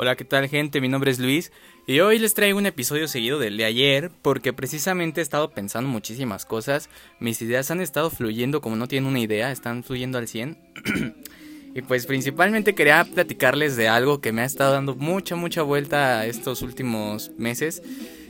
Hola, ¿qué tal gente? Mi nombre es Luis y hoy les traigo un episodio seguido del de ayer porque precisamente he estado pensando muchísimas cosas, mis ideas han estado fluyendo como no tienen una idea, están fluyendo al 100 y pues principalmente quería platicarles de algo que me ha estado dando mucha, mucha vuelta estos últimos meses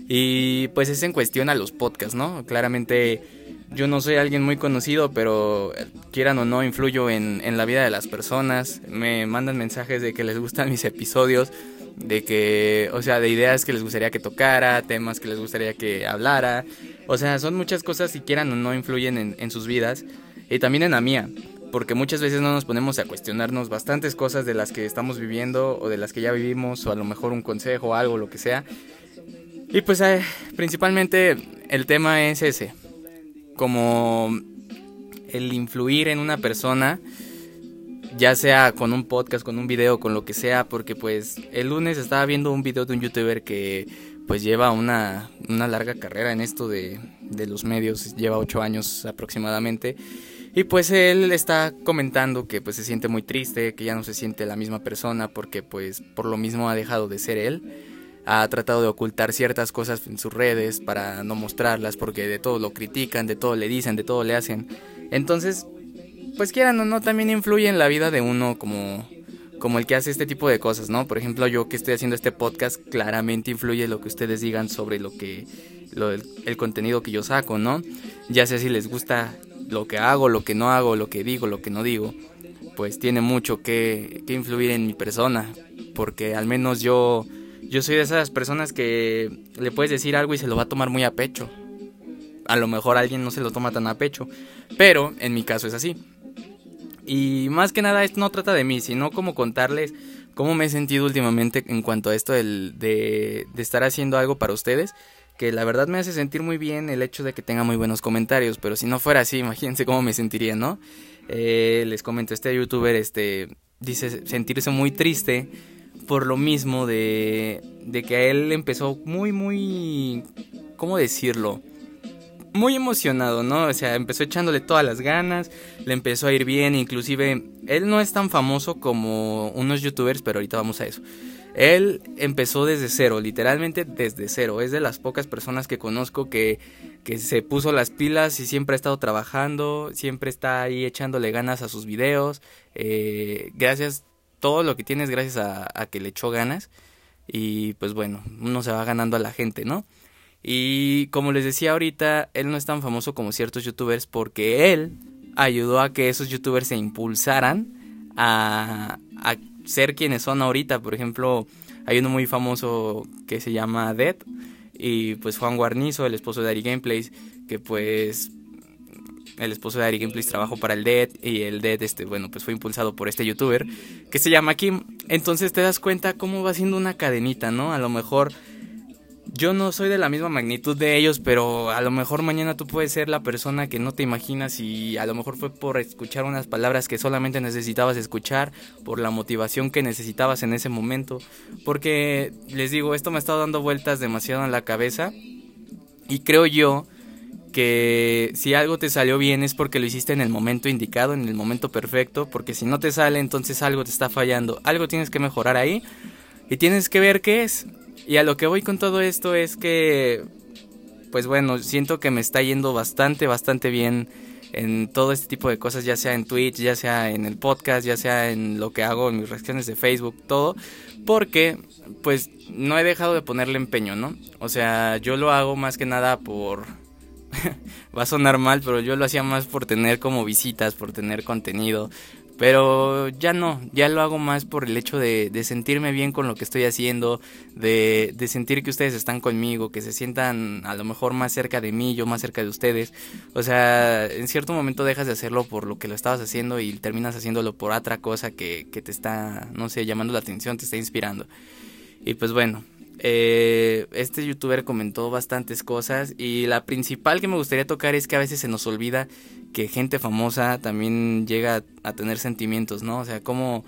y pues es en cuestión a los podcasts, ¿no? Claramente yo no soy alguien muy conocido, pero quieran o no, influyo en, en, la vida de las personas. Me mandan mensajes de que les gustan mis episodios, de que, o sea, de ideas que les gustaría que tocara, temas que les gustaría que hablara. O sea, son muchas cosas si quieran o no influyen en, en sus vidas y también en la mía. Porque muchas veces no nos ponemos a cuestionarnos bastantes cosas de las que estamos viviendo o de las que ya vivimos o a lo mejor un consejo algo, lo que sea. Y pues eh, principalmente el tema es ese, como el influir en una persona, ya sea con un podcast, con un video, con lo que sea, porque pues el lunes estaba viendo un video de un youtuber que pues lleva una, una larga carrera en esto de, de los medios, lleva ocho años aproximadamente. Y pues él está comentando que pues se siente muy triste, que ya no se siente la misma persona porque pues por lo mismo ha dejado de ser él ha tratado de ocultar ciertas cosas en sus redes para no mostrarlas porque de todo lo critican, de todo le dicen, de todo le hacen. Entonces, pues quieran o no, también influye en la vida de uno como, como el que hace este tipo de cosas, ¿no? Por ejemplo, yo que estoy haciendo este podcast, claramente influye lo que ustedes digan sobre lo que, el, contenido que yo saco, ¿no? Ya sea si les gusta lo que hago, lo que no hago, lo que digo, lo que no digo, pues tiene mucho que, que influir en mi persona, porque al menos yo yo soy de esas personas que le puedes decir algo y se lo va a tomar muy a pecho. A lo mejor alguien no se lo toma tan a pecho, pero en mi caso es así. Y más que nada esto no trata de mí, sino como contarles cómo me he sentido últimamente en cuanto a esto de, de, estar haciendo algo para ustedes. Que la verdad me hace sentir muy bien el hecho de que tenga muy buenos comentarios, pero si no fuera así, imagínense cómo me sentiría, ¿no? Eh, les comento, este youtuber este, dice sentirse muy triste por lo mismo de, de que él empezó muy, muy, ¿cómo decirlo? Muy emocionado, ¿no? O sea, empezó echándole todas las ganas, le empezó a ir bien, inclusive él no es tan famoso como unos youtubers, pero ahorita vamos a eso. Él empezó desde cero, literalmente desde cero. Es de las pocas personas que conozco que, que se puso las pilas y siempre ha estado trabajando, siempre está ahí echándole ganas a sus videos. Eh, gracias todo lo que tienes gracias a, que le echó ganas. Y pues bueno, uno se va ganando a la gente, ¿no? Y como les decía ahorita, él no es tan famoso como ciertos youtubers porque él ayudó a que esos youtubers se impulsaran a, a ser quienes son ahorita. Por ejemplo, hay uno muy famoso que se llama Dead y pues Juan Guarnizo, el esposo de Ari Gameplays, que pues el esposo de Ari Gameplays trabajó para el Dead y el Dead, este, bueno, pues fue impulsado por este youtuber que se llama Kim. Entonces te das cuenta cómo va siendo una cadenita, ¿no? A lo mejor yo no soy de la misma magnitud de ellos, pero a lo mejor mañana tú puedes ser la persona que no te imaginas y a lo mejor fue por escuchar unas palabras que solamente necesitabas escuchar, por la motivación que necesitabas en ese momento, porque les digo, esto me ha estado dando vueltas demasiado en la cabeza y creo yo que si algo te salió bien es porque lo hiciste en el momento indicado, en el momento perfecto, porque si no te sale entonces algo te está fallando, algo tienes que mejorar ahí y tienes que ver qué es. Y a lo que voy con todo esto es que, pues bueno, siento que me está yendo bastante, bastante bien en todo este tipo de cosas, ya sea en Twitch, ya sea en el podcast, ya sea en lo que hago en mis reacciones de Facebook, todo, porque pues no he dejado de ponerle empeño, ¿no? O sea, yo lo hago más que nada por va a sonar mal, pero yo lo hacía más por tener como visitas, por tener contenido. Pero ya no, ya lo hago más por el hecho de, sentirme bien con lo que estoy haciendo, de, de, sentir que ustedes están conmigo, que se sientan a lo mejor más cerca de mí, yo más cerca de ustedes. O sea, en cierto momento dejas de hacerlo por lo que lo estabas haciendo y terminas haciéndolo por otra cosa que, que te está, no sé, llamando la atención, te está inspirando. Y pues bueno, eh, este youtuber comentó bastantes cosas y la principal que me gustaría tocar es que a veces se nos olvida que gente famosa también llega a tener sentimientos, ¿no? O sea, como,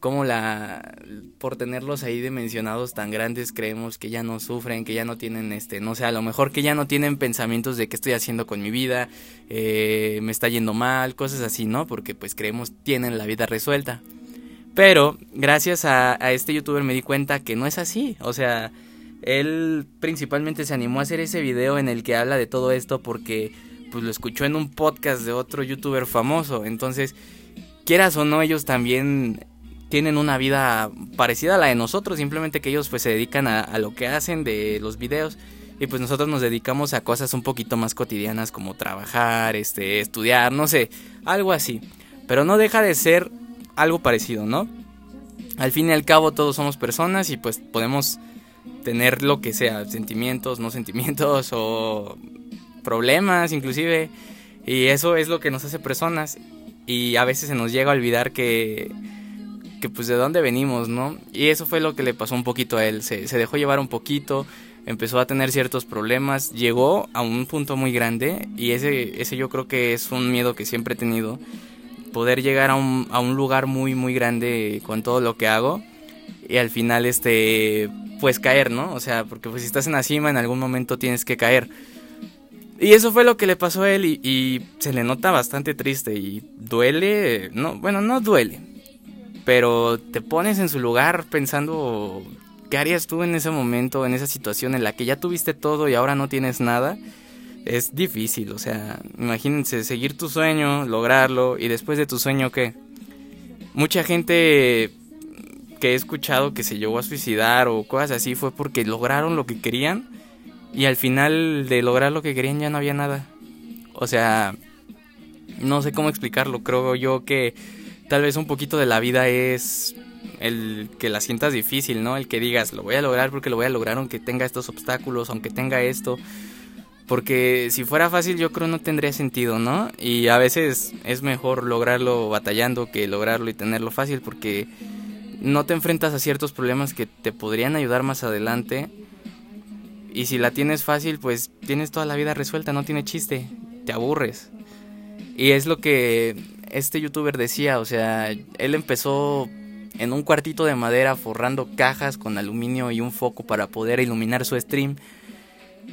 como la por tenerlos ahí dimensionados tan grandes creemos que ya no sufren, que ya no tienen este, no sé, a lo mejor que ya no tienen pensamientos de qué estoy haciendo con mi vida, eh, me está yendo mal, cosas así, ¿no? Porque pues creemos tienen la vida resuelta. Pero gracias a, a este youtuber me di cuenta que no es así. O sea, él principalmente se animó a hacer ese video en el que habla de todo esto porque pues lo escuchó en un podcast de otro youtuber famoso. Entonces, quieras o no, ellos también tienen una vida parecida a la de nosotros, simplemente que ellos pues se dedican a, lo que hacen de los videos y pues nosotros nos dedicamos a cosas un poquito más cotidianas como trabajar, este, estudiar, no sé, algo así. Pero no deja de ser algo parecido, ¿no? Al fin y al cabo todos somos personas y pues podemos tener lo que sea, sentimientos, no sentimientos o problemas inclusive. Y eso es lo que nos hace personas. Y a veces se nos llega a olvidar que, que pues de dónde venimos, ¿no? Y eso fue lo que le pasó un poquito a él. Se, se dejó llevar un poquito, empezó a tener ciertos problemas, llegó a un punto muy grande y ese, ese yo creo que es un miedo que siempre he tenido. Poder llegar a un, a un lugar muy, muy grande con todo lo que hago y al final este pues caer, ¿no? O sea, porque pues si estás en la cima en algún momento tienes que caer. Y eso fue lo que le pasó a él y, se le nota bastante triste y duele, no, bueno, no duele, pero te pones en su lugar pensando qué harías tú en ese momento, en esa situación en la que ya tuviste todo y ahora no tienes nada. Es difícil, o sea, imagínense seguir tu sueño, lograrlo y después de tu sueño qué. Mucha gente que he escuchado que se llegó a suicidar o cosas así fue porque lograron lo que querían y al final de lograr lo que querían ya no había nada. O sea, no sé cómo explicarlo. Creo yo que tal vez un poquito de la vida es el que la sientas difícil, ¿no? El que digas, lo voy a lograr porque lo voy a lograr aunque tenga estos obstáculos, aunque tenga esto. Porque si fuera fácil yo creo no tendría sentido, ¿no? Y a veces es mejor lograrlo batallando que lograrlo y tenerlo fácil porque no te enfrentas a ciertos problemas que te podrían ayudar más adelante y si la tienes fácil, pues tienes toda la vida resuelta, no tiene chiste, te aburres. Y es lo que este youtuber decía, o sea, él empezó en un cuartito de madera forrando cajas con aluminio y un foco para poder iluminar su stream.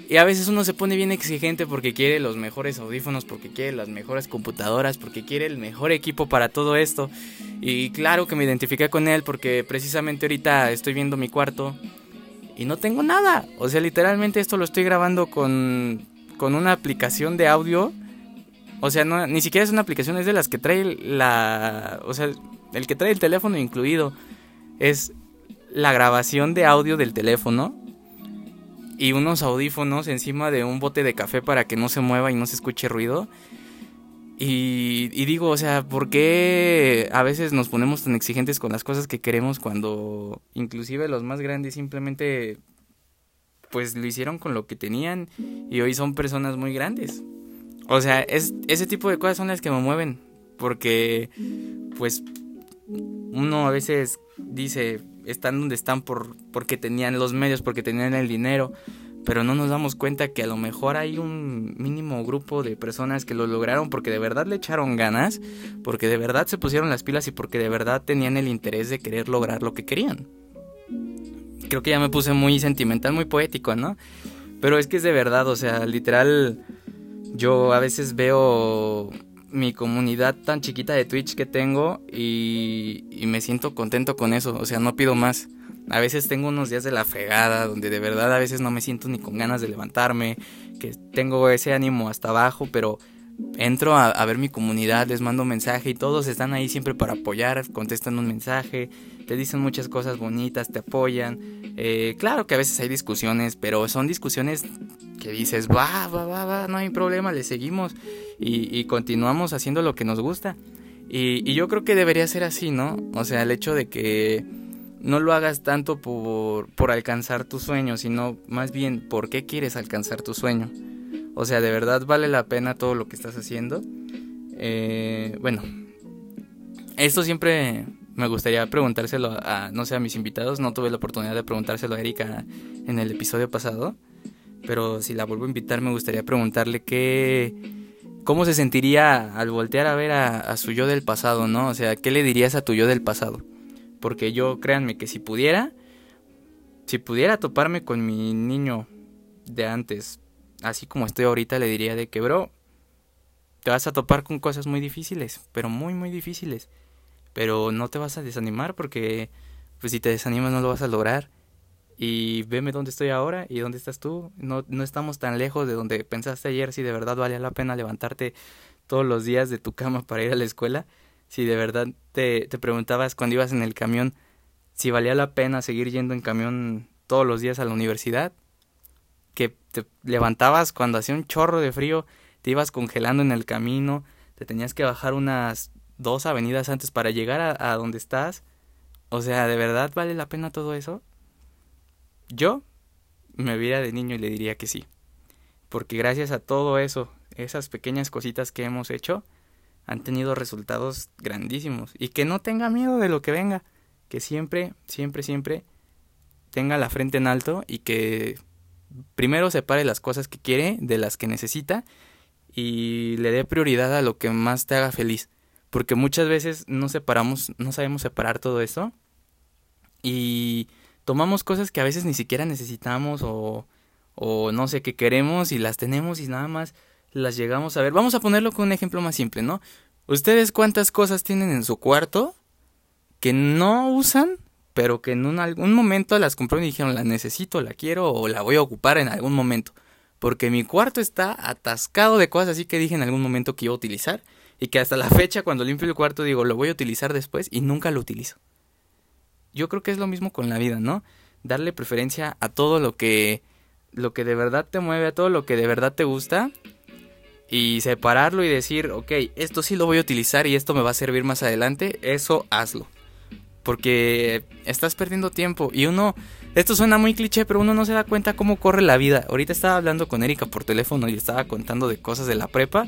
Y a veces uno se pone bien exigente porque quiere los mejores audífonos, porque quiere las mejores computadoras, porque quiere el mejor equipo para todo esto. Y claro que me identifiqué con él porque precisamente ahorita estoy viendo mi cuarto y no tengo nada. O sea, literalmente esto lo estoy grabando con, con una aplicación de audio. O sea, no, ni siquiera es una aplicación, es de las que trae la... O sea, el que trae el teléfono incluido. Es la grabación de audio del teléfono. Y unos audífonos encima de un bote de café para que no se mueva y no se escuche ruido. Y, digo, o sea, ¿por qué a veces nos ponemos tan exigentes con las cosas que queremos cuando inclusive los más grandes simplemente pues lo hicieron con lo que tenían y hoy son personas muy grandes? O sea, es, ese tipo de cosas son las que me mueven porque pues uno a veces dice, están donde están por, porque tenían los medios, porque tenían el dinero, pero no nos damos cuenta que a lo mejor hay un mínimo grupo de personas que lo lograron porque de verdad le echaron ganas, porque de verdad se pusieron las pilas y porque de verdad tenían el interés de querer lograr lo que querían. Creo que ya me puse muy sentimental, muy poético, ¿no? Pero es que es de verdad, o sea, literal, yo a veces veo mi comunidad tan chiquita de Twitch que tengo y, me siento contento con eso, o sea, no pido más. A veces tengo unos días de la fregada donde de verdad a veces no me siento ni con ganas de levantarme, que tengo ese ánimo hasta abajo, pero entro a, ver mi comunidad, les mando un mensaje y todos están ahí siempre para apoyar, contestan un mensaje, te dicen muchas cosas bonitas, te apoyan. Eh, claro que a veces hay discusiones, pero son discusiones que dices, va, va, va, va, no hay problema, le seguimos y, continuamos haciendo lo que nos gusta. y yo creo que debería ser así, ¿no? O sea, el hecho de que no lo hagas tanto por, por alcanzar tu sueño, sino más bien por qué quieres alcanzar tu sueño. O sea, de verdad vale la pena todo lo que estás haciendo. Eh, bueno, esto siempre me gustaría preguntárselo a, no sé, a mis invitados. No tuve la oportunidad de preguntárselo a Erika en el episodio pasado. Pero si la vuelvo a invitar, me gustaría preguntarle qué, cómo se sentiría al voltear a ver a, su yo del pasado, ¿no? O sea, ¿qué le dirías a tu yo del pasado? Porque yo, créanme que si pudiera, si pudiera toparme con mi niño de antes, así como estoy ahorita, le diría de que, bro, te vas a topar con cosas muy difíciles, pero muy, muy difíciles. Pero no te vas a desanimar porque pues si te desanimas no lo vas a lograr. Y veme dónde estoy ahora y dónde estás tú. No, no estamos tan lejos de donde pensaste ayer si de verdad valía la pena levantarte todos los días de tu cama para ir a la escuela. Si de verdad te, te preguntabas cuando ibas en el camión si valía la pena seguir yendo en camión todos los días a la universidad. Que te levantabas cuando hacía un chorro de frío, te ibas congelando en el camino, te tenías que bajar unas dos avenidas antes para llegar a, a donde estás. O sea, ¿de verdad vale la pena todo eso? Yo me viera de niño y le diría que sí. Porque gracias a todo eso, esas pequeñas cositas que hemos hecho, han tenido resultados grandísimos. Y que no tenga miedo de lo que venga. Que siempre, siempre, siempre tenga la frente en alto y que primero separe las cosas que quiere de las que necesita y le dé prioridad a lo que más te haga feliz. Porque muchas veces no separamos, no sabemos separar todo eso y tomamos cosas que a veces ni siquiera necesitamos o, o no sé, que queremos y las tenemos y nada más las llegamos a ver. Vamos a ponerlo con un ejemplo más simple, ¿no? ¿Ustedes cuántas cosas tienen en su cuarto que no usan, pero que en un, algún momento las compraron y dijeron, la necesito, la quiero o la voy a ocupar en algún momento? Porque mi cuarto está atascado de cosas así que dije en algún momento que iba a utilizar y que hasta la fecha cuando limpio el cuarto digo, lo voy a utilizar después y nunca lo utilizo. Yo creo que es lo mismo con la vida, ¿no? Darle preferencia a todo lo que lo que de verdad te mueve, a todo lo que de verdad te gusta y separarlo y decir, ok, esto sí lo voy a utilizar y esto me va a servir más adelante, eso hazlo. Porque estás perdiendo tiempo y uno, esto suena muy cliché, pero uno no se da cuenta cómo corre la vida. Ahorita estaba hablando con Erika por teléfono y estaba contando de cosas de la prepa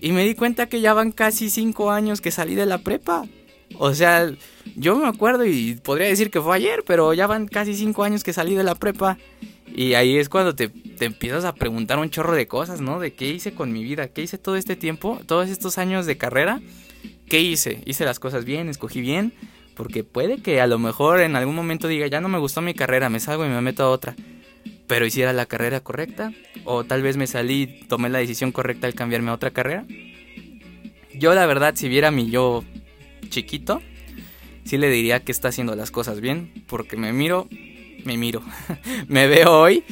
y me di cuenta que ya van casi cinco años que salí de la prepa. O sea, yo me acuerdo y podría decir que fue ayer, pero ya van casi cinco años que salí de la prepa. Y ahí es cuando te, te, empiezas a preguntar un chorro de cosas, ¿no? De qué hice con mi vida, qué hice todo este tiempo, todos estos años de carrera. ¿Qué hice? ¿Hice las cosas bien? ¿Escogí bien? Porque puede que a lo mejor en algún momento diga, ya no me gustó mi carrera, me salgo y me meto a otra. Pero hiciera la carrera correcta. O tal vez me salí tomé la decisión correcta al cambiarme a otra carrera. Yo la verdad, si viera mi yo chiquito, sí le diría que está haciendo las cosas bien. Porque me miro me miro, me veo hoy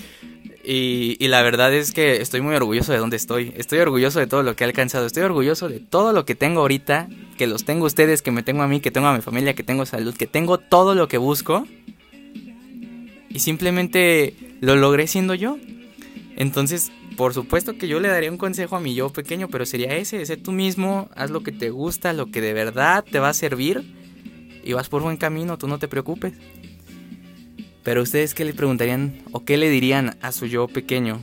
y, la verdad es que estoy muy orgulloso de dónde estoy. Estoy orgulloso de todo lo que he alcanzado. Estoy orgulloso de todo lo que tengo ahorita. Que los tengo ustedes, que me tengo a mí, que tengo a mi familia, que tengo salud, que tengo todo lo que busco. Y simplemente lo logré siendo yo. Entonces, por supuesto que yo le daría un consejo a mi yo pequeño, pero sería ese, sé tú mismo, haz lo que te gusta, lo que de verdad te va a servir y vas por buen camino, tú no te preocupes. Pero ustedes qué le preguntarían o qué le dirían a su yo pequeño?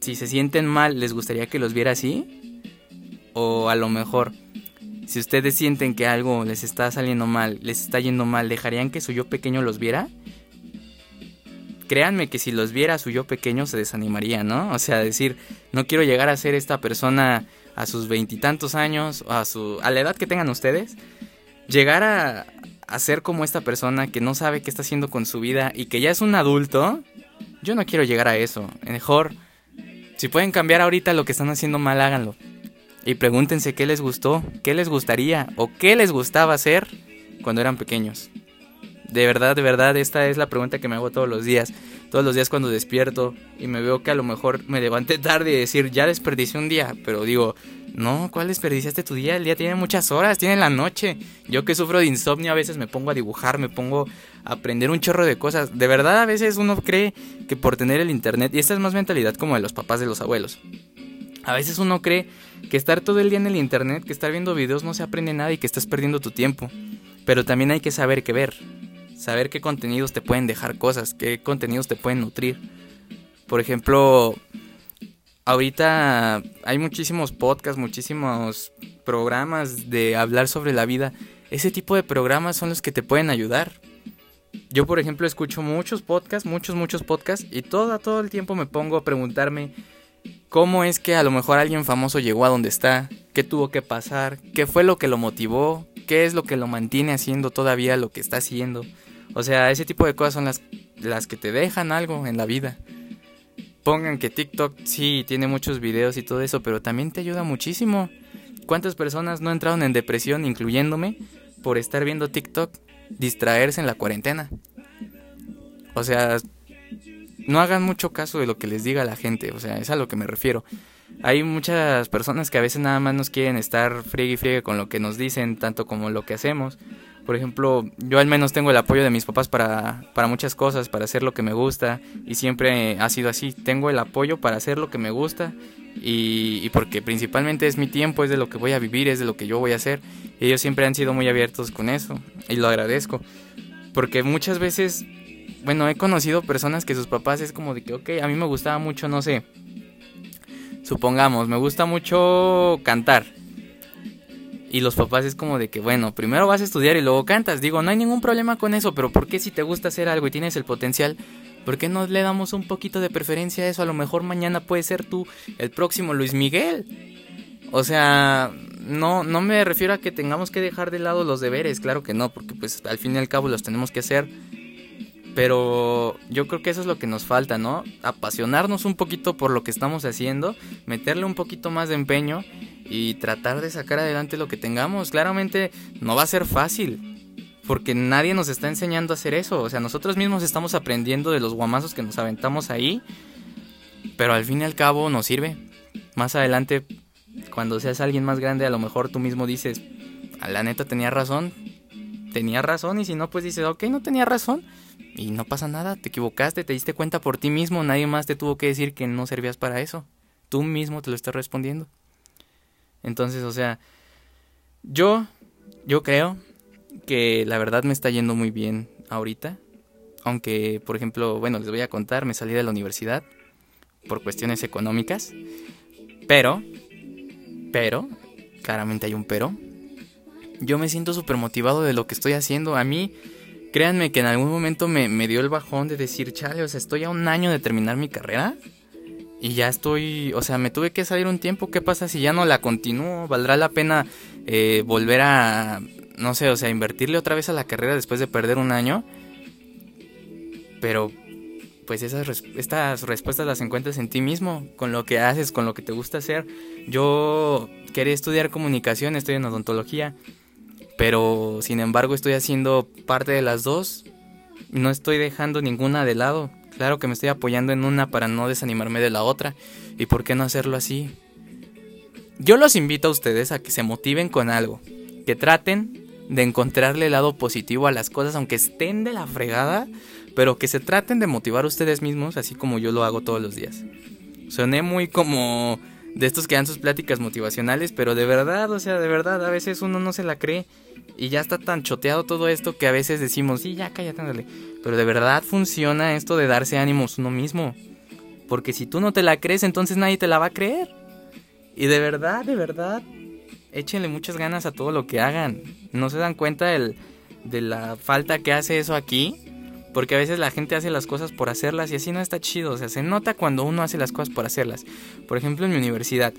Si se sienten mal, ¿les gustaría que los viera así? O a lo mejor, si ustedes sienten que algo les está saliendo mal, les está yendo mal, ¿dejarían que su yo pequeño los viera? Créanme que si los viera su yo pequeño se desanimaría, ¿no? O sea, decir, no quiero llegar a ser esta persona a sus veintitantos años, a, su, a la edad que tengan ustedes, llegar a, Hacer como esta persona que no sabe qué está haciendo con su vida y que ya es un adulto, yo no quiero llegar a eso. Mejor, si pueden cambiar ahorita lo que están haciendo mal, háganlo. Y pregúntense qué les gustó, qué les gustaría o qué les gustaba hacer cuando eran pequeños. De verdad, de verdad, esta es la pregunta que me hago todos los días. Todos los días cuando despierto y me veo que a lo mejor me levanté tarde y decir, ya desperdicié un día. Pero digo, no, ¿cuál desperdiciaste tu día? El día tiene muchas horas, tiene la noche. Yo que sufro de insomnio a veces me pongo a dibujar, me pongo a aprender un chorro de cosas. De verdad a veces uno cree que por tener el internet, y esta es más mentalidad como de los papás de los abuelos. A veces uno cree que estar todo el día en el internet, que estar viendo videos no se aprende nada y que estás perdiendo tu tiempo. Pero también hay que saber qué ver. Saber qué contenidos te pueden dejar cosas, qué contenidos te pueden nutrir. Por ejemplo, ahorita hay muchísimos podcasts, muchísimos programas de hablar sobre la vida. Ese tipo de programas son los que te pueden ayudar. Yo, por ejemplo, escucho muchos podcasts, muchos, muchos podcasts, y todo, todo el tiempo me pongo a preguntarme cómo es que a lo mejor alguien famoso llegó a donde está, qué tuvo que pasar, qué fue lo que lo motivó, qué es lo que lo mantiene haciendo todavía lo que está haciendo. O sea, ese tipo de cosas son las, las que te dejan algo en la vida pongan que TikTok sí tiene muchos videos y todo eso, pero también te ayuda muchísimo. ¿Cuántas personas no entraron en depresión, incluyéndome, por estar viendo TikTok, distraerse en la cuarentena? O sea, no hagan mucho caso de lo que les diga la gente, o sea, es a lo que me refiero. Hay muchas personas que a veces nada más nos quieren estar friegue y friegue con lo que nos dicen, tanto como lo que hacemos. Por ejemplo, yo al menos tengo el apoyo de mis papás para, para muchas cosas, para hacer lo que me gusta, y siempre ha sido así. Tengo el apoyo para hacer lo que me gusta, y, y porque principalmente es mi tiempo, es de lo que voy a vivir, es de lo que yo voy a hacer. Y ellos siempre han sido muy abiertos con eso, y lo agradezco. Porque muchas veces bueno, he conocido personas que sus papás es como de que, ok, a mí me gustaba mucho, no sé, supongamos, me gusta mucho cantar. Y los papás es como de que, bueno, primero vas a estudiar y luego cantas. Digo, no hay ningún problema con eso, pero ¿por qué si te gusta hacer algo y tienes el potencial, ¿por qué no le damos un poquito de preferencia a eso? A lo mejor mañana puede ser tú el próximo Luis Miguel. O sea, no, no me refiero a que tengamos que dejar de lado los deberes, claro que no, porque pues al fin y al cabo los tenemos que hacer pero yo creo que eso es lo que nos falta, ¿no? Apasionarnos un poquito por lo que estamos haciendo, meterle un poquito más de empeño y tratar de sacar adelante lo que tengamos. Claramente no va a ser fácil, porque nadie nos está enseñando a hacer eso. O sea, nosotros mismos estamos aprendiendo de los guamazos que nos aventamos ahí, pero al fin y al cabo nos sirve. Más adelante, cuando seas alguien más grande, a lo mejor tú mismo dices, a la neta tenía razón, tenía razón, y si no, pues dices, ok, no tenía razón y no pasa nada, te equivocaste, te diste cuenta por ti mismo, nadie más te tuvo que decir que no servías para eso. Tú mismo te lo estás respondiendo. Entonces, o sea, yo, yo creo que la verdad me está yendo muy bien ahorita. Aunque, por ejemplo, bueno, les voy a contar, me salí de la universidad por cuestiones económicas. Pero, pero, claramente hay un pero. Yo me siento súper motivado de lo que estoy haciendo. A mí, créanme que en algún momento me, dio el bajón de decir, chale, o sea, estoy a un año de terminar mi carrera y ya estoy, o sea, me tuve que salir un tiempo, ¿qué pasa si ya no la continúo? ¿Valdrá la pena eh, volver a, no sé, o sea, invertirle otra vez a la carrera después de perder un año? Pero, pues esas, estas respuestas las encuentras en ti mismo, con lo que haces, con lo que te gusta hacer. Yo quería estudiar comunicación, estoy en odontología pero sin embargo estoy haciendo parte de las dos. No estoy dejando ninguna de lado. Claro que me estoy apoyando en una para no desanimarme de la otra. ¿Y por qué no hacerlo así? Yo los invito a ustedes a que se motiven con algo. Que traten de encontrarle el lado positivo a las cosas, aunque estén de la fregada. Pero que se traten de motivar ustedes mismos, así como yo lo hago todos los días. Soné muy como de estos que dan sus pláticas motivacionales, pero de verdad, o sea, de verdad, a veces uno no se la cree. Y ya está tan choteado todo esto que a veces decimos, sí, ya cállate, ándale. Pero de verdad funciona esto de darse ánimos uno mismo. Porque si tú no te la crees, entonces nadie te la va a creer. Y de verdad, de verdad, échenle muchas ganas a todo lo que hagan. No se dan cuenta de la falta que hace eso aquí. Porque a veces la gente hace las cosas por hacerlas y así no está chido. O sea, se nota cuando uno hace las cosas por hacerlas. Por ejemplo, en mi universidad,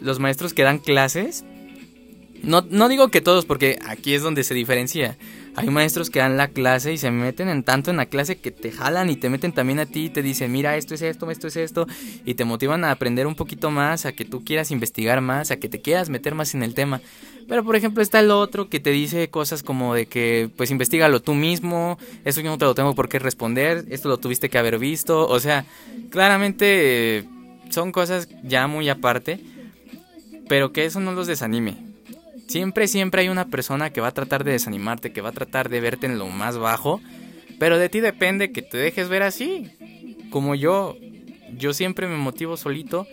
los maestros que dan clases no, no digo que todos, porque aquí es donde se diferencia. Hay maestros que dan la clase y se meten en tanto en la clase que te jalan y te meten también a ti y te dicen, mira, esto es esto, esto es esto, y te motivan a aprender un poquito más, a que tú quieras investigar más, a que te quieras meter más en el tema. Pero por ejemplo está el otro que te dice cosas como de que pues investigalo tú mismo, eso yo no te lo tengo por qué responder, esto lo tuviste que haber visto, o sea, claramente son cosas ya muy aparte, pero que eso no los desanime Siempre, siempre hay una persona que va a tratar de desanimarte, que va a tratar de verte en lo más bajo, pero de ti depende que te dejes ver así. Como yo, yo siempre me motivo solito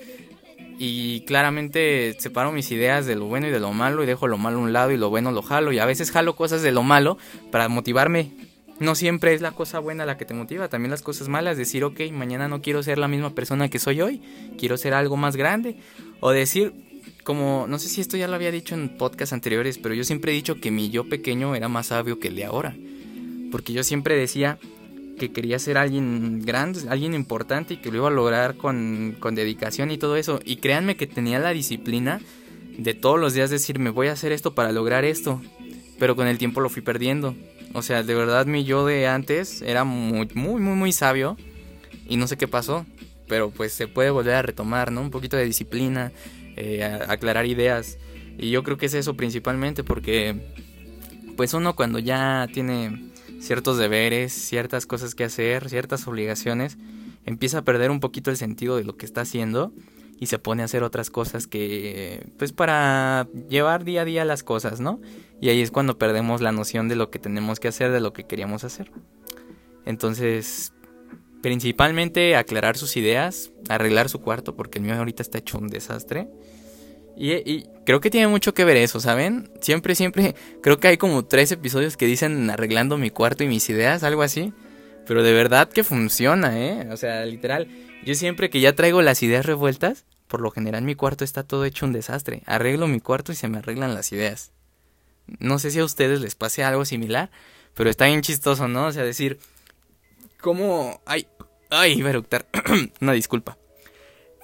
y claramente separo mis ideas de lo bueno y de lo malo y dejo lo malo a un lado y lo bueno lo jalo y a veces jalo cosas de lo malo para motivarme. No siempre es la cosa buena la que te motiva, también las cosas malas, decir, ok, mañana no quiero ser la misma persona que soy hoy, quiero ser algo más grande. O decir, como, no sé si esto ya lo había dicho en podcasts anteriores, pero yo siempre he dicho que mi yo pequeño era más sabio que el de ahora. Porque yo siempre decía que quería ser alguien grande, alguien importante y que lo iba a lograr con, con dedicación y todo eso. Y créanme que tenía la disciplina de todos los días decir, me voy a hacer esto para lograr esto. Pero con el tiempo lo fui perdiendo. O sea, de verdad mi yo de antes era muy, muy, muy, muy sabio. Y no sé qué pasó. Pero pues se puede volver a retomar, ¿no? Un poquito de disciplina, eh, aclarar ideas. Y yo creo que es eso principalmente porque pues uno cuando ya tiene ciertos deberes, ciertas cosas que hacer, ciertas obligaciones, empieza a perder un poquito el sentido de lo que está haciendo y se pone a hacer otras cosas que pues para llevar día a día las cosas, ¿no? Y ahí es cuando perdemos la noción de lo que tenemos que hacer, de lo que queríamos hacer. Entonces, principalmente aclarar sus ideas, arreglar su cuarto, porque el mío ahorita está hecho un desastre. Y, creo que tiene mucho que ver eso, ¿saben? Siempre, siempre, creo que hay como tres episodios que dicen arreglando mi cuarto y mis ideas, algo así. Pero de verdad que funciona, ¿eh? O sea, literal, yo siempre que ya traigo las ideas revueltas, por lo general mi cuarto está todo hecho un desastre. Arreglo mi cuarto y se me arreglan las ideas. No sé si a ustedes les pase algo similar, pero está bien chistoso, ¿no? O sea, decir, ¿cómo... Ay, ay, iba a eructar. Una disculpa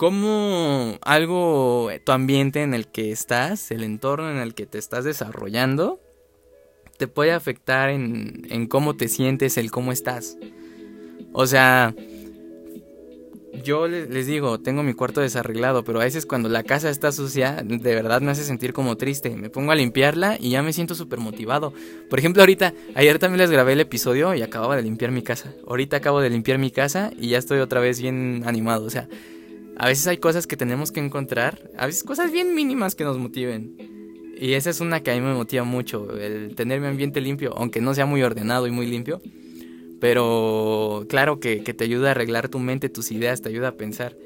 cómo algo, tu ambiente en el que estás, el entorno en el que te estás desarrollando, te puede afectar en, en cómo te sientes, el cómo estás. O sea, yo les digo, tengo mi cuarto desarreglado, pero a veces cuando la casa está sucia, de verdad me hace sentir como triste. Me pongo a limpiarla y ya me siento súper motivado. Por ejemplo, ahorita, ayer también les grabé el episodio y acababa de limpiar mi casa. Ahorita acabo de limpiar mi casa y ya estoy otra vez bien animado. O sea, a veces hay cosas que tenemos que encontrar, a veces cosas bien mínimas que nos motiven. Y esa es una que a mí me motiva mucho, el tener mi ambiente limpio, aunque no sea muy ordenado y muy limpio. Pero claro que, que te ayuda a arreglar tu mente, tus ideas, te ayuda a pensar.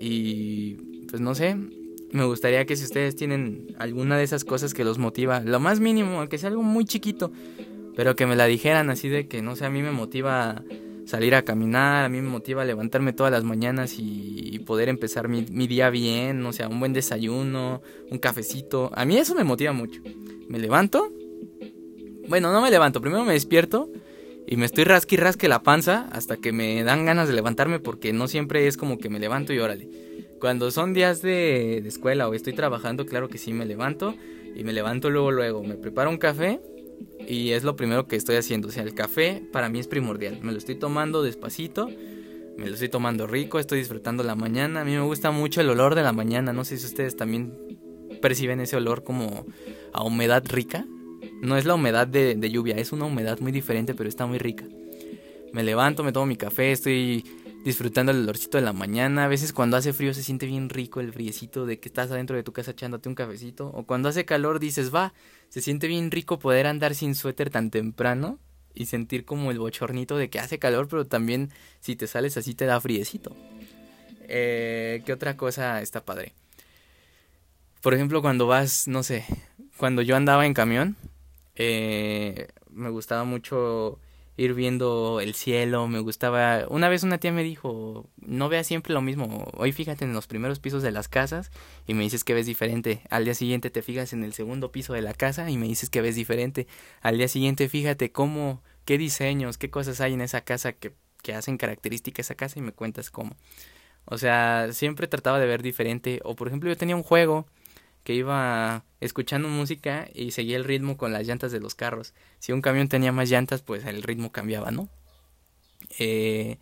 Y pues no sé, me gustaría que si ustedes tienen alguna de esas cosas que los motiva, lo más mínimo, aunque sea algo muy chiquito, pero que me la dijeran así de que no sé, a mí me motiva salir a caminar, a mí me motiva levantarme todas las mañanas y, poder empezar mi, día bien, o sea, un buen desayuno, un cafecito. A mí eso me motiva mucho. Me levanto, bueno, no me levanto, primero me despierto y me estoy rasqui rasque la panza hasta que me dan ganas de levantarme porque no siempre es como que me levanto y órale. Cuando son días de, de escuela o estoy trabajando, claro que sí me levanto y me levanto luego luego, me preparo un café y es lo primero que estoy haciendo. O sea, el café para mí es primordial. Me lo estoy tomando despacito, me lo estoy tomando rico, estoy disfrutando la mañana. A mí me gusta mucho el olor de la mañana. No sé si ustedes también perciben ese olor como a humedad rica. No es la humedad de, lluvia, es una humedad muy diferente, pero está muy rica. Me levanto, me tomo mi café, estoy disfrutando el olorcito de la mañana. A veces cuando hace frío se siente bien rico el friecito de que estás adentro de tu casa echándote un cafecito. O cuando hace calor dices, va, se siente bien rico poder andar sin suéter tan temprano y sentir como el bochornito de que hace calor, pero también si te sales así te da friecito. Eh, ¿Qué otra cosa está padre? Por ejemplo, cuando vas, no sé, cuando yo andaba en camión, eh, me gustaba mucho ir viendo el cielo, me gustaba... Una vez una tía me dijo, no veas siempre lo mismo, hoy fíjate en los primeros pisos de las casas y me dices que ves diferente, al día siguiente te fijas en el segundo piso de la casa y me dices que ves diferente, al día siguiente fíjate cómo, qué diseños, qué cosas hay en esa casa que, que hacen característica esa casa y me cuentas cómo. O sea, siempre trataba de ver diferente, o por ejemplo yo tenía un juego que iba escuchando música y seguía el ritmo con las llantas de los carros. Si un camión tenía más llantas, pues el ritmo cambiaba, ¿no? Eh,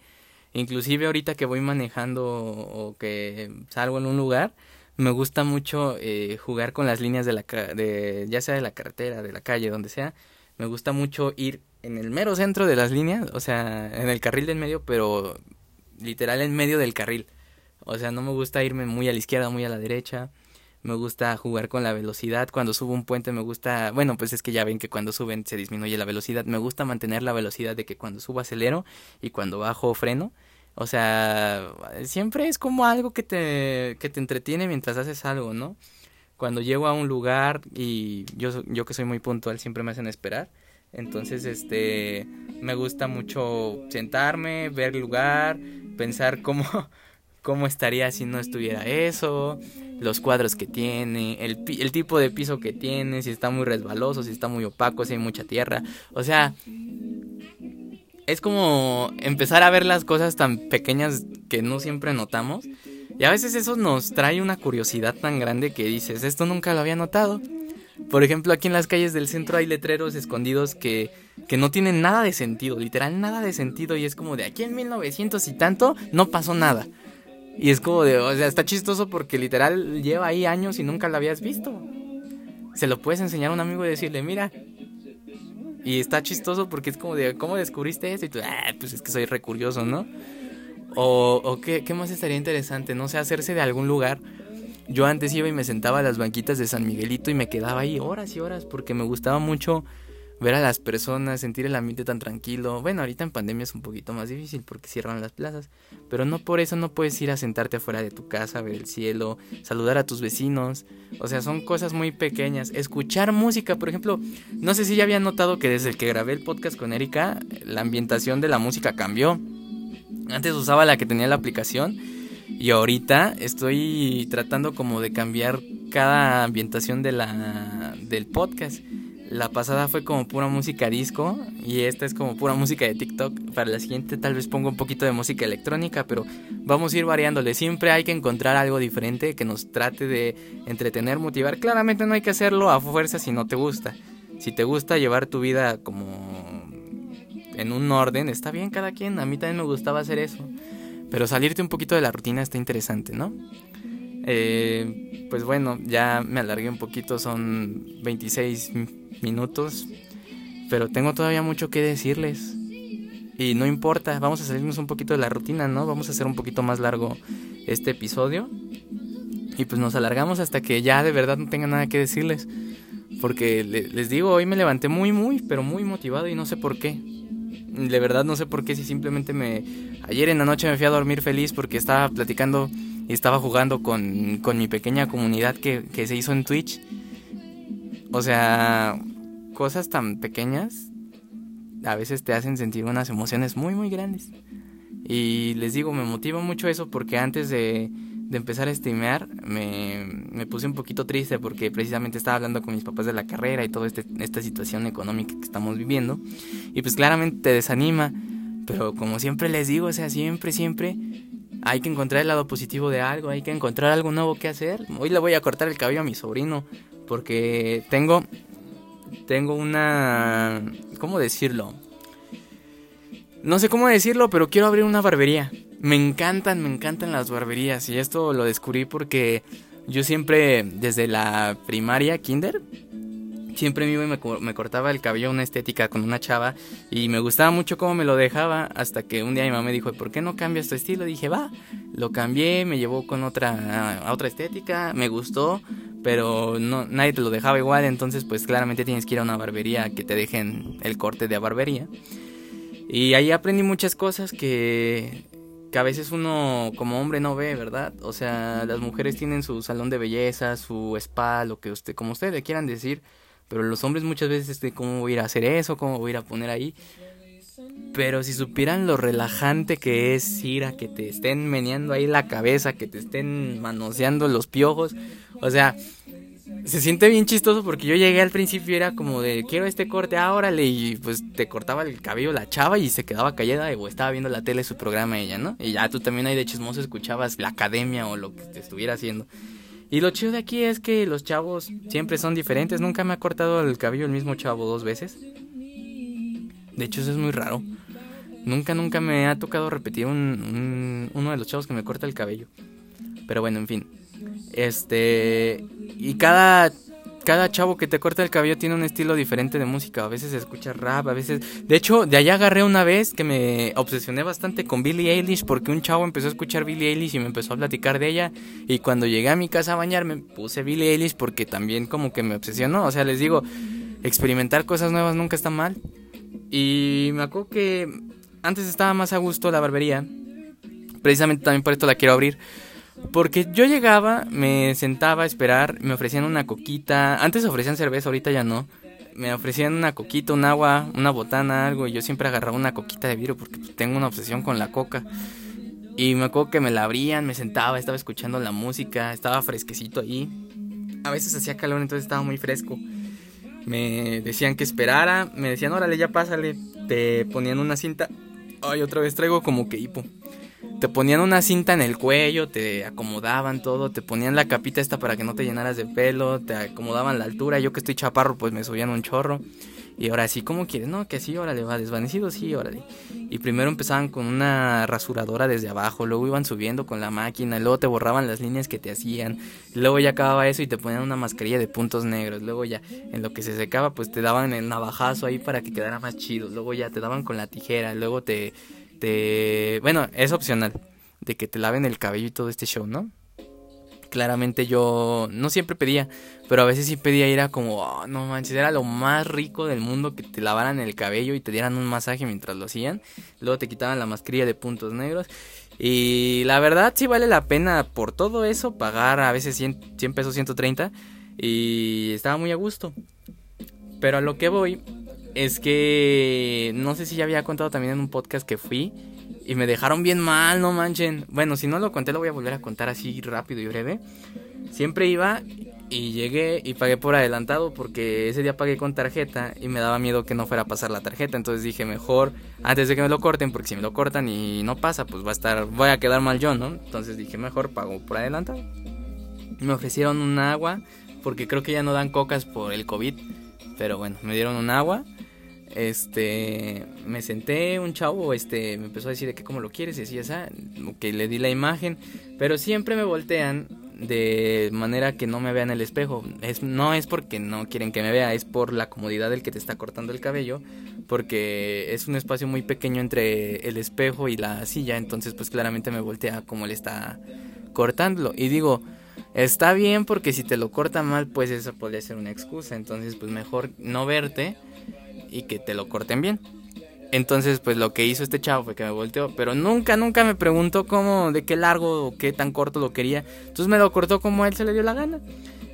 inclusive ahorita que voy manejando o que salgo en un lugar, me gusta mucho eh, jugar con las líneas de la de ya sea de la carretera, de la calle, donde sea. Me gusta mucho ir en el mero centro de las líneas, o sea, en el carril del medio, pero literal en medio del carril. O sea, no me gusta irme muy a la izquierda, muy a la derecha me gusta jugar con la velocidad, cuando subo un puente me gusta, bueno, pues es que ya ven que cuando suben se disminuye la velocidad, me gusta mantener la velocidad de que cuando subo acelero y cuando bajo freno, o sea, siempre es como algo que te, que te entretiene mientras haces algo, ¿no? Cuando llego a un lugar y yo, yo que soy muy puntual siempre me hacen esperar, entonces, este, me gusta mucho sentarme, ver el lugar, pensar cómo, cómo estaría si no estuviera eso, los cuadros que tiene, el, el tipo de piso que tiene, si está muy resbaloso, si está muy opaco, si hay mucha tierra. O sea, es como empezar a ver las cosas tan pequeñas que no siempre notamos. Y a veces eso nos trae una curiosidad tan grande que dices, esto nunca lo había notado. Por ejemplo, aquí en las calles del centro hay letreros escondidos que, que no tienen nada de sentido, literal nada de sentido. Y es como de aquí en 1900 y tanto no pasó nada. Y es como de, o sea, está chistoso porque literal lleva ahí años y nunca la habías visto. se lo puedes enseñar a un amigo y decirle, mira. Y está chistoso porque es como de, ¿cómo descubriste eso? Y tú, ah, pues es que soy recurioso, ¿no? O, o ¿qué, ¿qué más estaría interesante? No sé, hacerse de algún lugar. Yo antes iba y me sentaba a las banquitas de San Miguelito y me quedaba ahí horas y horas porque me gustaba mucho ver a las personas, sentir el ambiente tan tranquilo. Bueno, ahorita en pandemia es un poquito más difícil porque cierran las plazas, pero no por eso no puedes ir a sentarte afuera de tu casa, ver el cielo, saludar a tus vecinos. O sea, son cosas muy pequeñas. Escuchar música, por ejemplo, no sé si ya habían notado que desde que grabé el podcast con Erika, la ambientación de la música cambió. Antes usaba la que tenía la aplicación y ahorita estoy tratando como de cambiar cada ambientación de la del podcast. La pasada fue como pura música disco y esta es como pura música de TikTok. Para la siguiente tal vez ponga un poquito de música electrónica, pero vamos a ir variándole. Siempre hay que encontrar algo diferente que nos trate de entretener, motivar. Claramente no hay que hacerlo a fuerza si no te gusta. Si te gusta llevar tu vida como en un orden, está bien cada quien. A mí también me gustaba hacer eso. Pero salirte un poquito de la rutina está interesante, ¿no? Eh, pues bueno, ya me alargué un poquito, son 26 minutos, pero tengo todavía mucho que decirles. Y no importa, vamos a salirnos un poquito de la rutina, ¿no? Vamos a hacer un poquito más largo este episodio. Y pues nos alargamos hasta que ya de verdad no tenga nada que decirles. Porque les digo, hoy me levanté muy, muy, pero muy motivado y no sé por qué. De verdad no sé por qué, si simplemente me... Ayer en la noche me fui a dormir feliz porque estaba platicando y estaba jugando con, con mi pequeña comunidad que, que se hizo en Twitch. O sea, cosas tan pequeñas a veces te hacen sentir unas emociones muy, muy grandes. Y les digo, me motiva mucho eso porque antes de, de empezar a streamear me, me, puse un poquito triste porque precisamente estaba hablando con mis papás de la carrera y toda este, esta situación económica que estamos viviendo. Y pues claramente te desanima. Pero como siempre les digo, o sea, siempre, siempre hay que encontrar el lado positivo de algo, hay que encontrar algo nuevo que hacer. Hoy le voy a cortar el cabello a mi sobrino porque tengo tengo una ¿cómo decirlo? No sé cómo decirlo, pero quiero abrir una barbería. Me encantan, me encantan las barberías y esto lo descubrí porque yo siempre desde la primaria, kinder, siempre me iba y me, cortaba el cabello una estética con una chava y me gustaba mucho cómo me lo dejaba hasta que un día mi mamá me dijo, ¿por qué no cambias tu estilo? dije, va, lo cambié, me llevó con otra, a otra estética, me gustó, pero no, nadie te lo dejaba igual, entonces pues claramente tienes que ir a una barbería que te dejen el corte de barbería. Y ahí aprendí muchas cosas que, que a veces uno como hombre no ve, ¿verdad? O sea, las mujeres tienen su salón de belleza, su spa, lo que usted, como ustedes le quieran decir, pero los hombres muchas veces, este, ¿cómo voy a ir a hacer eso? ¿Cómo voy a ir a poner ahí? Pero si supieran lo relajante que es ir a que te estén meneando ahí la cabeza, que te estén manoseando los piojos, o sea, se siente bien chistoso porque yo llegué al principio y era como de quiero este corte, ahora y pues te cortaba el cabello la chava y se quedaba callada o estaba viendo la tele su programa ella, ¿no? Y ya tú también ahí de chismoso escuchabas la academia o lo que te estuviera haciendo. Y lo chido de aquí es que los chavos siempre son diferentes, nunca me ha cortado el cabello el mismo chavo dos veces. De hecho eso es muy raro. Nunca, nunca me ha tocado repetir un, uno de los chavos que me corta el cabello. Pero bueno, en fin. Este. Y cada. Cada chavo que te corta el cabello tiene un estilo diferente de música. A veces se escucha rap, a veces. De hecho, de allá agarré una vez que me obsesioné bastante con Billie Eilish. Porque un chavo empezó a escuchar Billie Eilish y me empezó a platicar de ella. Y cuando llegué a mi casa a bañarme, puse Billie Eilish porque también como que me obsesionó. O sea, les digo, experimentar cosas nuevas nunca está mal. Y me acuerdo que antes estaba más a gusto la barbería. Precisamente también por esto la quiero abrir. Porque yo llegaba, me sentaba a esperar, me ofrecían una coquita. Antes ofrecían cerveza, ahorita ya no. Me ofrecían una coquita, un agua, una botana, algo. Y yo siempre agarraba una coquita de vidrio porque tengo una obsesión con la coca. Y me acuerdo que me la abrían, me sentaba, estaba escuchando la música, estaba fresquecito ahí. A veces hacía calor, entonces estaba muy fresco. Me decían que esperara, me decían, órale, ya pásale. Te ponían una cinta. Ay, otra vez traigo como que hipo te ponían una cinta en el cuello, te acomodaban todo, te ponían la capita esta para que no te llenaras de pelo, te acomodaban la altura, yo que estoy chaparro pues me subían un chorro Y ahora sí, ¿cómo quieres? No, que sí, órale, va desvanecido, sí, órale. Y primero empezaban con una rasuradora desde abajo, luego iban subiendo con la máquina, luego te borraban las líneas que te hacían, luego ya acababa eso y te ponían una mascarilla de puntos negros, luego ya en lo que se secaba pues te daban el navajazo ahí para que quedara más chido, luego ya te daban con la tijera, luego te... te... Bueno, es opcional, de que te laven el cabello y todo este show, ¿no? Claramente yo no siempre pedía, pero a veces sí pedía ir a como, oh, no manches, era lo más rico del mundo que te lavaran el cabello y te dieran un masaje mientras lo hacían. Luego te quitaban la mascarilla de puntos negros. Y la verdad sí vale la pena por todo eso pagar a veces 100, 100 pesos, 130. Y estaba muy a gusto. Pero a lo que voy es que no sé si ya había contado también en un podcast que fui y me dejaron bien mal, no manchen. Bueno, si no lo conté, lo voy a volver a contar así rápido y breve. Siempre iba y llegué y pagué por adelantado porque ese día pagué con tarjeta y me daba miedo que no fuera a pasar la tarjeta. Entonces dije, mejor antes de que me lo corten, porque si me lo cortan y no pasa, pues va a estar, voy a quedar mal yo, ¿no? Entonces dije, mejor pago por adelantado. Me ofrecieron un agua porque creo que ya no dan cocas por el COVID. Pero bueno, me dieron un agua este, me senté, un chavo, este, me empezó a decir de que cómo lo quieres, y decía, esa, que le di la imagen, pero siempre me voltean de manera que no me vean el espejo. Es, no es porque no quieren que me vea, es por la comodidad del que te está cortando el cabello, porque es un espacio muy pequeño entre el espejo y la silla, entonces pues claramente me voltea como él está cortándolo. Y digo, está bien porque si te lo corta mal, pues eso podría ser una excusa, entonces pues mejor no verte y que te lo corten bien. Entonces, pues lo que hizo este chavo fue que me volteó, pero nunca, nunca me preguntó cómo, de qué largo o qué tan corto lo quería. Entonces me lo cortó como a él se le dio la gana.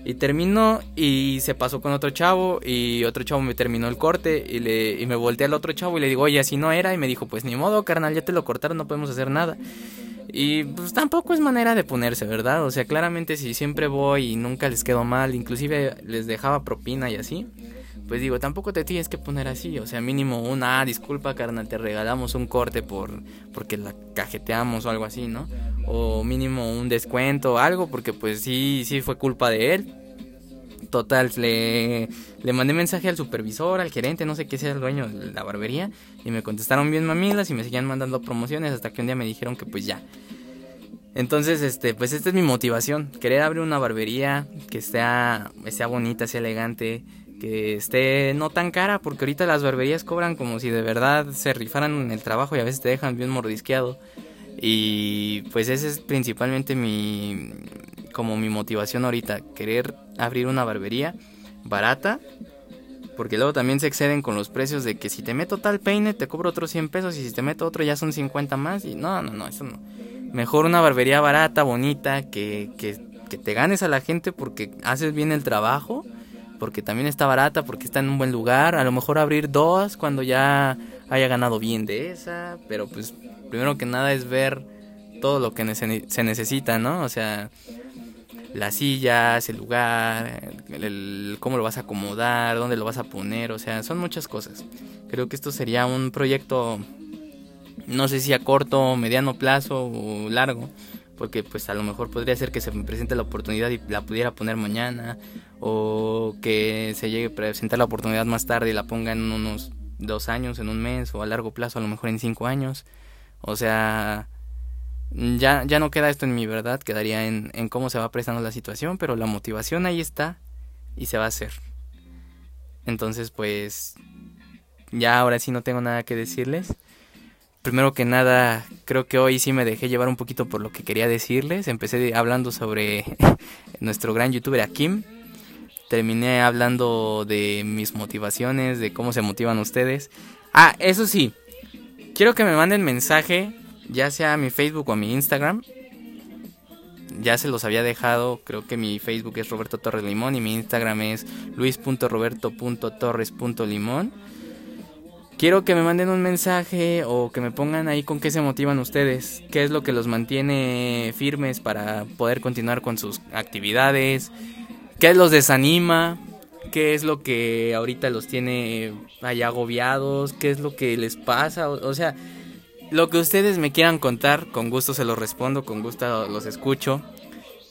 Y terminó y se pasó con otro chavo y otro chavo me terminó el corte y, le, y me volteé al otro chavo y le digo, oye, así no era. Y me dijo, pues ni modo, carnal, ya te lo cortaron, no podemos hacer nada. Y pues tampoco es manera de ponerse, ¿verdad? O sea, claramente si siempre voy y nunca les quedo mal, inclusive les dejaba propina y así pues digo, tampoco te tienes que poner así, o sea, mínimo una, ah, disculpa carnal, te regalamos un corte por porque la cajeteamos o algo así, ¿no? O mínimo un descuento o algo, porque pues sí, sí fue culpa de él. Total, le, le mandé mensaje al supervisor, al gerente, no sé qué sea el dueño de la barbería, y me contestaron bien mamilas y me seguían mandando promociones hasta que un día me dijeron que pues ya. Entonces, este, pues esta es mi motivación, querer abrir una barbería que sea, sea bonita, sea elegante, que esté no tan cara, porque ahorita las barberías cobran como si de verdad se rifaran en el trabajo y a veces te dejan bien mordisqueado. Y pues esa es principalmente mi como mi motivación ahorita, querer abrir una barbería barata, porque luego también se exceden con los precios de que si te meto tal peine te cobro otros 100 pesos y si te meto otro ya son 50 más y no, no, no, eso no. Mejor una barbería barata, bonita, que, que, que te ganes a la gente porque haces bien el trabajo porque también está barata, porque está en un buen lugar. A lo mejor abrir dos cuando ya haya ganado bien de esa, pero pues primero que nada es ver todo lo que se necesita, ¿no? O sea, las sillas, el lugar, el, cómo lo vas a acomodar, dónde lo vas a poner, o sea, son muchas cosas. Creo que esto sería un proyecto, no sé si a corto, mediano plazo o largo, porque pues a lo mejor podría ser que se me presente la oportunidad y la pudiera poner mañana o que se llegue a presentar la oportunidad más tarde y la ponga en unos dos años, en un mes o a largo plazo a lo mejor en cinco años. O sea, ya, ya no queda esto en mi verdad, quedaría en, en cómo se va prestando la situación, pero la motivación ahí está y se va a hacer. Entonces pues ya ahora sí no tengo nada que decirles primero que nada, creo que hoy sí me dejé llevar un poquito por lo que quería decirles. Empecé hablando sobre nuestro gran youtuber Akim. Terminé hablando de mis motivaciones, de cómo se motivan ustedes. Ah, eso sí, quiero que me manden mensaje, ya sea a mi Facebook o a mi Instagram. Ya se los había dejado, creo que mi Facebook es Roberto Torres Limón y mi Instagram es luis.roberto.torres.limón Quiero que me manden un mensaje o que me pongan ahí con qué se motivan ustedes, qué es lo que los mantiene firmes para poder continuar con sus actividades, qué los desanima, qué es lo que ahorita los tiene allá agobiados, qué es lo que les pasa, o, sea, lo que ustedes me quieran contar, con gusto se los respondo, con gusto los escucho.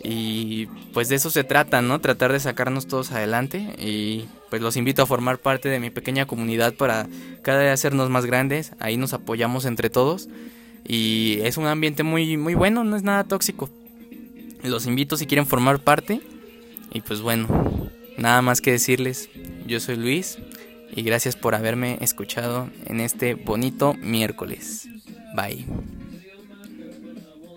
Y pues de eso se trata, ¿no? Tratar de sacarnos todos adelante y pues los invito a formar parte de mi pequeña comunidad para cada día hacernos más grandes, ahí nos apoyamos entre todos y es un ambiente muy muy bueno, no es nada tóxico. Los invito si quieren formar parte y pues bueno, nada más que decirles, yo soy Luis y gracias por haberme escuchado en este bonito miércoles. Bye.